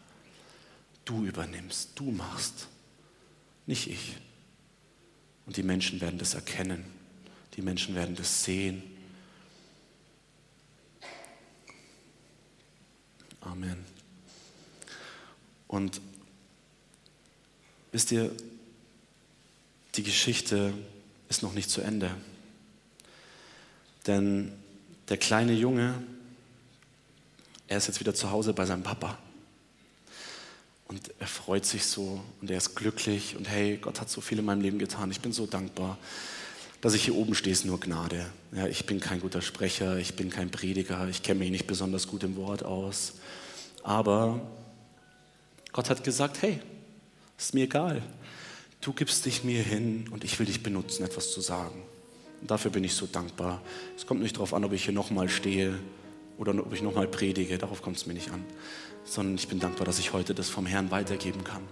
Du übernimmst, du machst, nicht ich. Und die Menschen werden das erkennen, die Menschen werden das sehen. Amen. Und wisst ihr, die Geschichte ist noch nicht zu Ende. Denn der kleine Junge, er ist jetzt wieder zu Hause bei seinem Papa. Und er freut sich so und er ist glücklich und hey, Gott hat so viel in meinem Leben getan. Ich bin so dankbar, dass ich hier oben stehe, ist nur Gnade. Ja, ich bin kein guter Sprecher, ich bin kein Prediger, ich kenne mich nicht besonders gut im Wort aus. Aber Gott hat gesagt, hey, ist mir egal. Du gibst dich mir hin und ich will dich benutzen, etwas zu sagen. Und dafür bin ich so dankbar. Es kommt nicht darauf an, ob ich hier nochmal stehe oder ob ich nochmal predige. Darauf kommt es mir nicht an. Sondern ich bin dankbar, dass ich heute das vom Herrn weitergeben kann.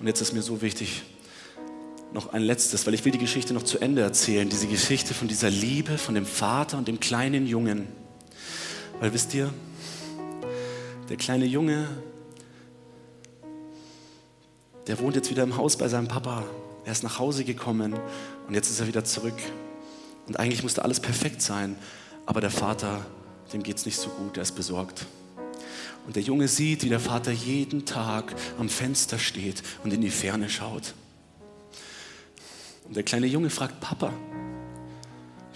Und jetzt ist mir so wichtig, noch ein letztes, weil ich will die Geschichte noch zu Ende erzählen. Diese Geschichte von dieser Liebe, von dem Vater und dem kleinen Jungen. Weil wisst ihr, der kleine Junge der wohnt jetzt wieder im Haus bei seinem Papa. Er ist nach Hause gekommen und jetzt ist er wieder zurück. Und eigentlich musste alles perfekt sein, aber der Vater, dem geht es nicht so gut, er ist besorgt. Und der Junge sieht, wie der Vater jeden Tag am Fenster steht und in die Ferne schaut. Und der kleine Junge fragt, Papa,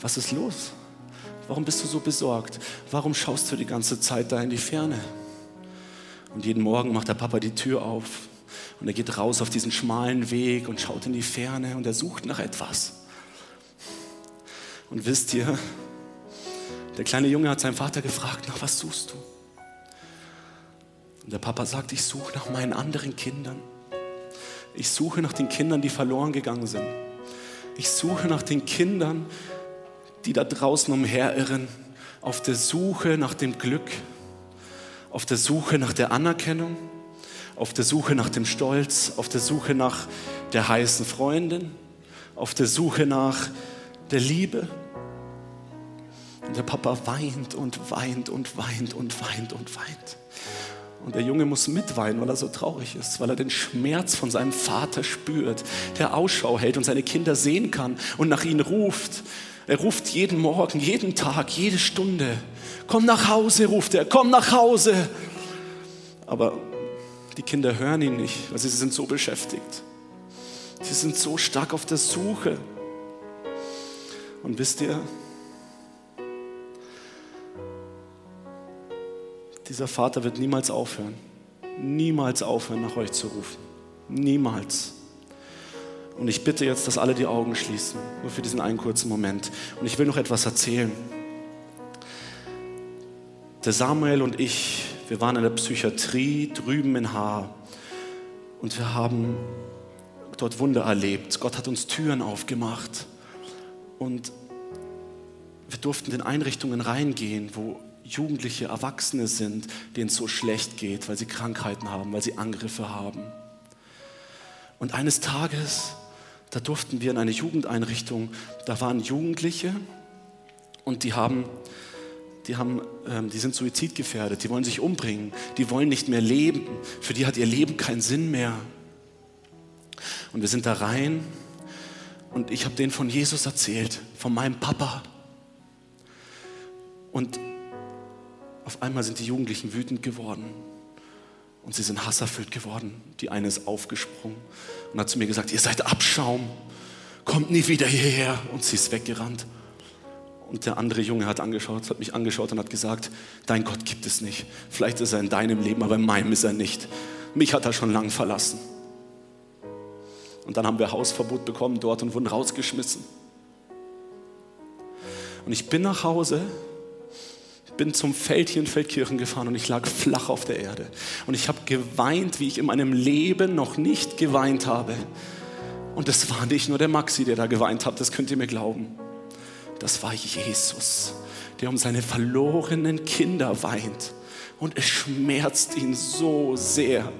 was ist los? Warum bist du so besorgt? Warum schaust du die ganze Zeit da in die Ferne? Und jeden Morgen macht der Papa die Tür auf und er geht raus auf diesen schmalen Weg und schaut in die Ferne und er sucht nach etwas. Und wisst ihr, der kleine Junge hat seinen Vater gefragt, nach was suchst du? Und der Papa sagt, ich suche nach meinen anderen Kindern. Ich suche nach den Kindern, die verloren gegangen sind. Ich suche nach den Kindern, die da draußen umherirren, auf der Suche nach dem Glück, auf der Suche nach der Anerkennung, auf der Suche nach dem Stolz, auf der Suche nach der heißen Freundin, auf der Suche nach der Liebe. Und der Papa weint und weint und weint und weint und weint. Und der Junge muss mitweinen, weil er so traurig ist, weil er den Schmerz von seinem Vater spürt, der Ausschau hält und seine Kinder sehen kann und nach ihnen ruft. Er ruft jeden Morgen, jeden Tag, jede Stunde. Komm nach Hause, ruft er, komm nach Hause. Aber die Kinder hören ihn nicht, weil sie sind so beschäftigt. Sie sind so stark auf der Suche. Und wisst ihr, dieser Vater wird niemals aufhören, niemals aufhören, nach euch zu rufen. Niemals. Und ich bitte jetzt, dass alle die Augen schließen, nur für diesen einen kurzen Moment. Und ich will noch etwas erzählen. Der Samuel und ich, wir waren in der Psychiatrie drüben in Haar und wir haben dort Wunder erlebt. Gott hat uns Türen aufgemacht und wir durften in Einrichtungen reingehen, wo Jugendliche, Erwachsene sind, denen es so schlecht geht, weil sie Krankheiten haben, weil sie Angriffe haben. Und eines Tages da durften wir in eine Jugendeinrichtung, da waren Jugendliche und die haben, die, haben, ähm, die sind suizidgefährdet, die wollen sich umbringen, die wollen nicht mehr leben, für die hat ihr Leben keinen Sinn mehr. Und wir sind da rein und ich habe denen von Jesus erzählt, von meinem Papa. Und auf einmal sind die Jugendlichen wütend geworden und sie sind hasserfüllt geworden. Die eine ist aufgesprungen und hat zu mir gesagt, ihr seid Abschaum, kommt nie wieder hierher. Und sie ist weggerannt. Und der andere Junge hat, angeschaut, hat mich angeschaut und hat gesagt, dein Gott gibt es nicht. Vielleicht ist er in deinem Leben, aber in meinem ist er nicht. Mich hat er schon lang verlassen. Und dann haben wir Hausverbot bekommen dort und wurden rausgeschmissen. Und ich bin nach Hause bin zum Feld hier in Feldkirchen gefahren und ich lag flach auf der Erde. Und ich habe geweint, wie ich in meinem Leben noch nicht geweint habe. Und das war nicht nur der Maxi, der da geweint hat, das könnt ihr mir glauben. Das war Jesus, der um seine verlorenen Kinder weint. Und es schmerzt ihn so sehr.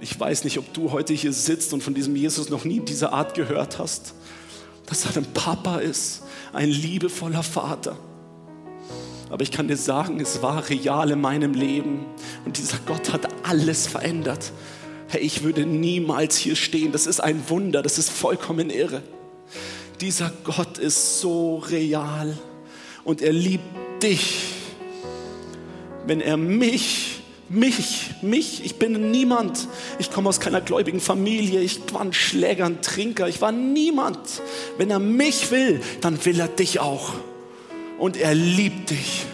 Ich weiß nicht, ob du heute hier sitzt und von diesem Jesus noch nie in dieser Art gehört hast, dass er ein Papa ist, ein liebevoller Vater aber ich kann dir sagen, es war real in meinem Leben. Und dieser Gott hat alles verändert. Hey, ich würde niemals hier stehen. Das ist ein Wunder. Das ist vollkommen irre. Dieser Gott ist so real. Und er liebt dich. Wenn er mich mich, mich, ich bin niemand. Ich komme aus keiner gläubigen Familie. Ich war ein Schläger, ein Trinker. Ich war niemand. Wenn er mich will, dann will er dich auch und er liebt dich.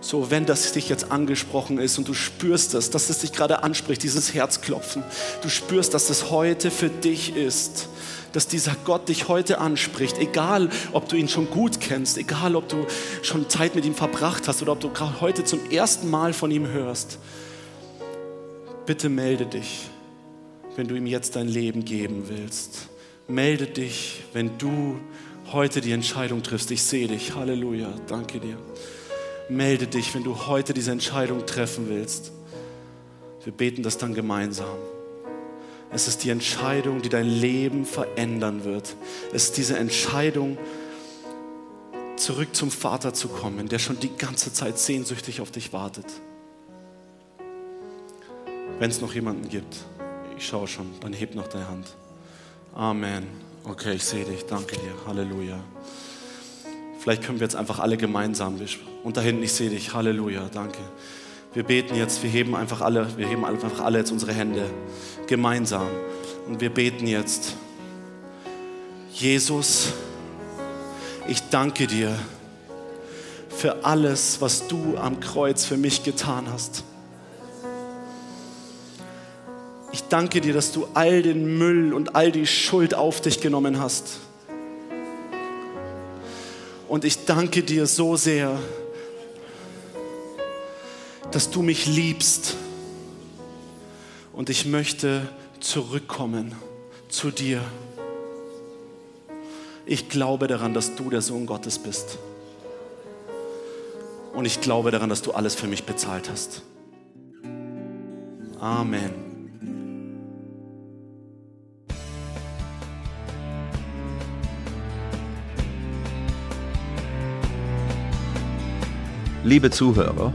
So, wenn das dich jetzt angesprochen ist und du spürst das, dass es dich gerade anspricht, dieses Herzklopfen, du spürst, dass es heute für dich ist, dass dieser Gott dich heute anspricht, egal ob du ihn schon gut kennst, egal ob du schon Zeit mit ihm verbracht hast oder ob du gerade heute zum ersten Mal von ihm hörst. Bitte melde dich, wenn du ihm jetzt dein Leben geben willst. Melde dich, wenn du heute die Entscheidung triffst. Ich sehe dich. Halleluja. Danke dir. Melde dich, wenn du heute diese Entscheidung treffen willst. Wir beten das dann gemeinsam. Es ist die Entscheidung, die dein Leben verändern wird. Es ist diese Entscheidung, zurück zum Vater zu kommen, der schon die ganze Zeit sehnsüchtig auf dich wartet. Wenn es noch jemanden gibt, ich schaue schon, dann heb noch deine Hand. Amen. Okay, ich sehe dich. Danke dir. Halleluja. Vielleicht können wir jetzt einfach alle gemeinsam. Und da hinten, ich sehe dich. Halleluja. Danke. Wir beten jetzt, wir heben einfach alle, wir heben einfach alle jetzt unsere Hände gemeinsam. Und wir beten jetzt. Jesus, ich danke dir für alles, was du am Kreuz für mich getan hast. Ich danke dir, dass du all den Müll und all die Schuld auf dich genommen hast. Und ich danke dir so sehr, dass du mich liebst. Und ich möchte zurückkommen zu dir. Ich glaube daran, dass du der Sohn Gottes bist. Und ich glaube daran, dass du alles für mich bezahlt hast. Amen. Liebe Zuhörer,